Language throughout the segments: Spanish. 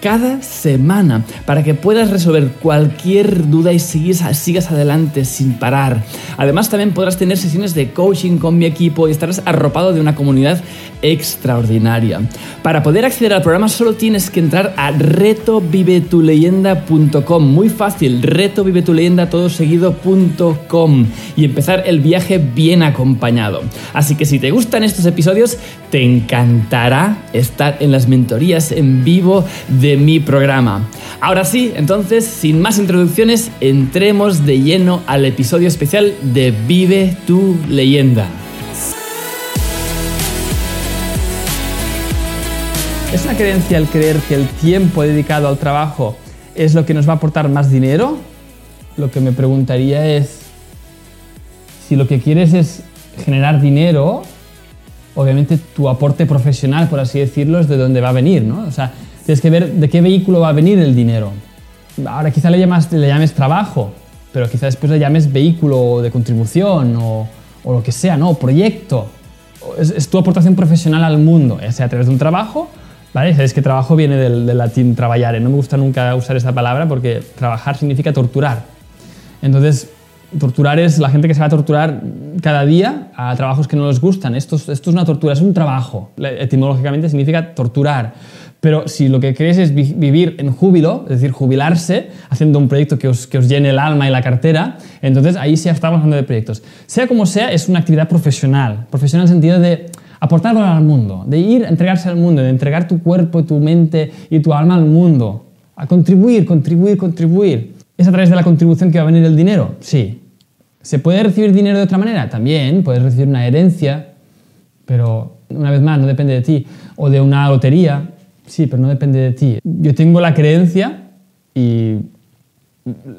cada semana para que puedas resolver cualquier duda y sigas, adelante sin parar. Además también podrás tener sesiones de coaching con mi equipo y estarás arropado de una comunidad extraordinaria. Para poder acceder al programa solo tienes que entrar a retovivetuleyenda.com. Muy fácil, retovivetuleyenda todo seguido.com y empezar el viaje bien acompañado. Así que si te gustan estos episodios, te encantará estar en las mentorías en vivo de mi programa. Ahora sí, entonces, sin más introducciones, entremos de lleno al episodio especial de Vive tu leyenda. ¿Es una creencia el creer que el tiempo dedicado al trabajo es lo que nos va a aportar más dinero? Lo que me preguntaría es, si lo que quieres es generar dinero, obviamente tu aporte profesional, por así decirlo, es de dónde va a venir, ¿no? O sea, Tienes que ver de qué vehículo va a venir el dinero. Ahora quizá le, llames trabajo, pero quizá después le llames vehículo de contribución o, lo que sea, ¿no? Proyecto. Es, tu aportación profesional al mundo, ya sea a través de un trabajo, ¿vale? Sabéis que trabajo viene del, latín trabajare. No me gusta nunca usar esta palabra porque trabajar significa torturar. Entonces, torturar es la gente que se va a torturar cada día a trabajos que no les gustan. Esto es una tortura, es un trabajo. Etimológicamente significa torturar. Pero si lo que queréis es vivir en júbilo, es decir, jubilarse, haciendo un proyecto que os, que os llene el alma y la cartera, entonces ahí sí estamos hablando de proyectos. Sea como sea, es una actividad profesional. Profesional en el sentido de aportar al mundo, de ir a entregarse al mundo, de entregar tu cuerpo, tu mente y tu alma al mundo. A contribuir, contribuir, contribuir. ¿Es a través de la contribución que va a venir el dinero? Sí. ¿Se puede recibir dinero de otra manera? También. Puedes recibir una herencia, pero una vez más, no depende de ti. O de una lotería, Sí, pero no depende de ti. Yo tengo la creencia y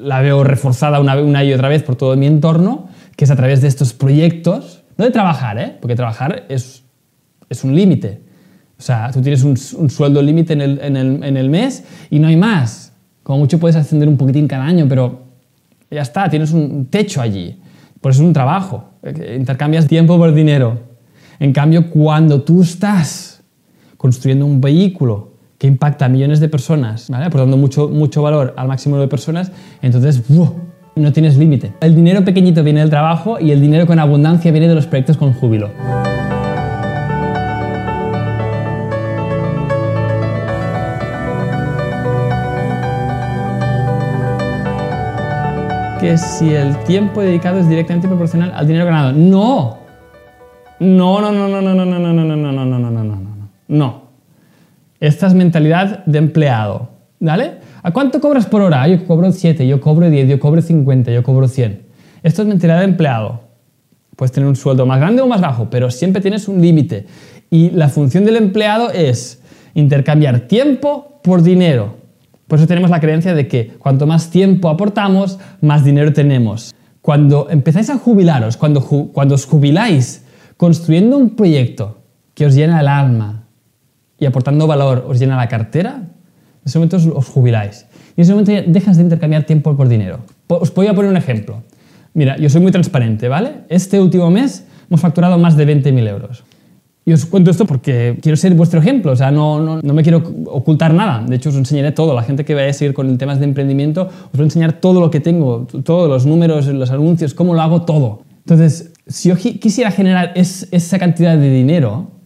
la veo reforzada una, una y otra vez por todo mi entorno, que es a través de estos proyectos, no de trabajar, ¿eh? porque trabajar es, es un límite. O sea, tú tienes un, sueldo límite en el, en, el, en el mes y no hay más. Como mucho puedes ascender un poquitín cada año, pero ya está, tienes un techo allí. Por eso es un trabajo. Intercambias tiempo por dinero. En cambio, cuando tú estás construyendo un vehículo que impacta a millones de personas, ¿vale? aportando mucho, mucho valor al máximo de personas, entonces no tienes límite. El dinero pequeñito viene del trabajo y el dinero con abundancia viene de los proyectos con júbilo. que si el tiempo dedicado es directamente proporcional al dinero ganado. No. No, no, no, no, no, no, no, no, no, no, no, no, no, no, no. No. Esta es mentalidad de empleado. ¿Vale? ¿A cuánto cobras por hora? Yo cobro 7, yo cobro 10, yo cobro 50, yo cobro 100. Esto es mentalidad de empleado. Puedes tener un sueldo más grande o más bajo, pero siempre tienes un límite. Y la función del empleado es intercambiar tiempo por dinero. Por eso tenemos la creencia de que cuanto más tiempo aportamos, más dinero tenemos. Cuando empezáis a jubilaros, cuando, cuando os jubiláis construyendo un proyecto que os llena el alma y aportando valor os llena la cartera, en ese momento os, jubiláis. Y en ese momento dejas de intercambiar tiempo por dinero. Os voy a poner un ejemplo. Mira, yo soy muy transparente, ¿vale? Este último mes hemos facturado más de 20.000 euros. Y os cuento esto porque quiero ser vuestro ejemplo, o sea, no, no, no, me quiero ocultar nada. De hecho, os enseñaré todo. La gente que vaya a seguir con temas de emprendimiento, os voy a enseñar todo lo que tengo, todos los números, los anuncios, cómo lo hago todo. Entonces, si yo quisiera generar esa cantidad de dinero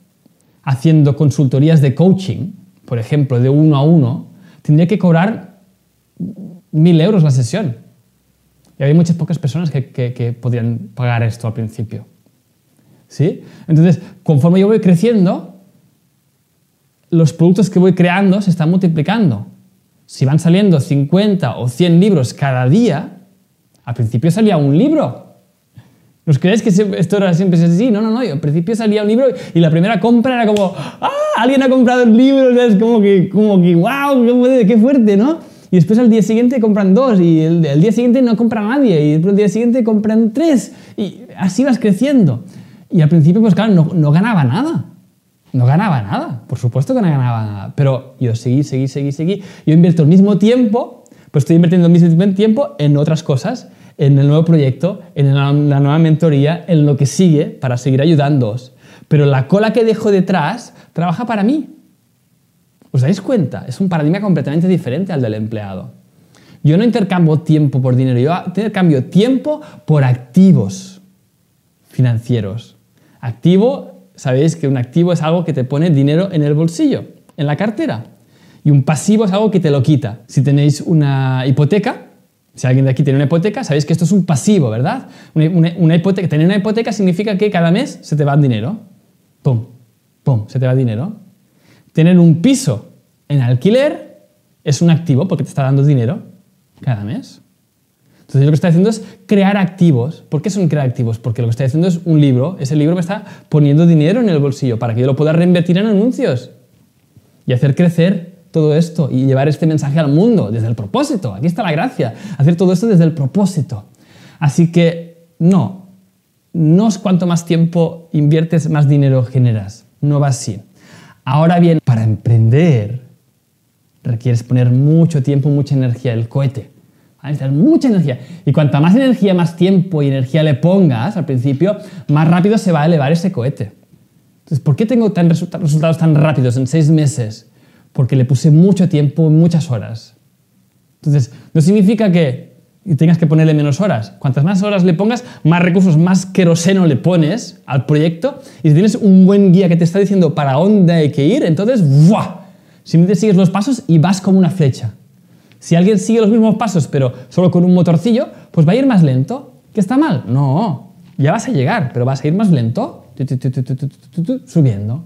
haciendo consultorías de coaching, por ejemplo, de uno a uno, tendría que cobrar mil euros la sesión. Y hay muchas pocas personas que, podrían pagar esto al principio. ¿Sí? Entonces, conforme yo voy creciendo, los productos que voy creando se están multiplicando. Si van saliendo 50 o 100 libros cada día, al principio salía un libro. ¿Nos creéis que esto era siempre así? No, no, no. Al principio salía un libro y la primera compra era como, ¡ah! Alguien ha comprado el libro, es como que, como que, ¡wow! ¡Qué fuerte, ¿no? Y después al día siguiente compran dos y el, el día siguiente no compra nadie y después el día siguiente compran tres y así vas creciendo. Y al principio, pues claro, no, ganaba nada. No ganaba nada, por supuesto que no ganaba nada. Pero yo seguí, seguí, seguí, seguí. Yo invierto el mismo tiempo, pues estoy invirtiendo el mismo tiempo en otras cosas, en el nuevo proyecto, en la, nueva mentoría, en lo que sigue para seguir ayudándoos. Pero la cola que dejo detrás trabaja para mí. ¿Os dais cuenta? Es un paradigma completamente diferente al del empleado. Yo no intercambio tiempo por dinero, yo intercambio tiempo por activos financieros. Activo, sabéis que un activo es algo que te pone dinero en el bolsillo, en la cartera. Y un pasivo es algo que te lo quita. Si tenéis una hipoteca, si alguien de aquí tiene una hipoteca, sabéis que esto es un pasivo, ¿verdad? Una, hipoteca, tener una hipoteca significa que cada mes se te va dinero. Pum, pum, se te va dinero. Tener un piso en alquiler es un activo porque te está dando dinero cada mes. Entonces lo que estoy haciendo es crear activos. ¿Por qué son crear activos? Porque lo que estoy haciendo es un libro. Ese libro me está poniendo dinero en el bolsillo para que yo lo pueda reinvertir en anuncios y hacer crecer todo esto y llevar este mensaje al mundo desde el propósito. Aquí está la gracia. Hacer todo esto desde el propósito. Así que no, no es cuanto más tiempo inviertes, más dinero generas. No va así. Ahora bien, para emprender requieres poner mucho tiempo, mucha energía, el cohete necesitas mucha energía. Y cuanta más energía, más tiempo y energía le pongas al principio, más rápido se va a elevar ese cohete. Entonces, ¿por qué tengo tan resultados tan rápidos en seis meses? Porque le puse mucho tiempo, muchas horas. Entonces, no significa que tengas que ponerle menos horas. Cuantas más horas le pongas, más recursos, más queroseno le pones al proyecto. Y si tienes un buen guía que te está diciendo para dónde hay que ir, entonces, ¡buah! Simplemente sigues los pasos y vas como una flecha. Si alguien sigue los mismos pasos, pero solo con un motorcillo, pues va a ir más lento. ¿Qué está mal? No, ya vas a llegar, pero vas a ir más lento, subiendo.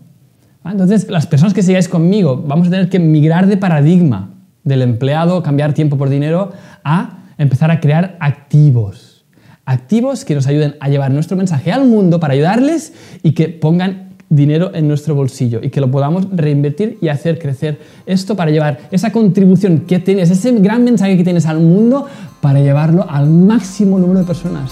Entonces, las personas que sigáis conmigo, vamos a tener que migrar de paradigma del empleado, cambiar tiempo por dinero, a empezar a crear activos. Activos que nos ayuden a llevar nuestro mensaje al mundo para ayudarles y que pongan dinero en nuestro bolsillo y que lo podamos reinvertir y hacer crecer esto para llevar esa contribución que tienes, ese gran mensaje que tienes al mundo, para llevarlo al máximo número de personas.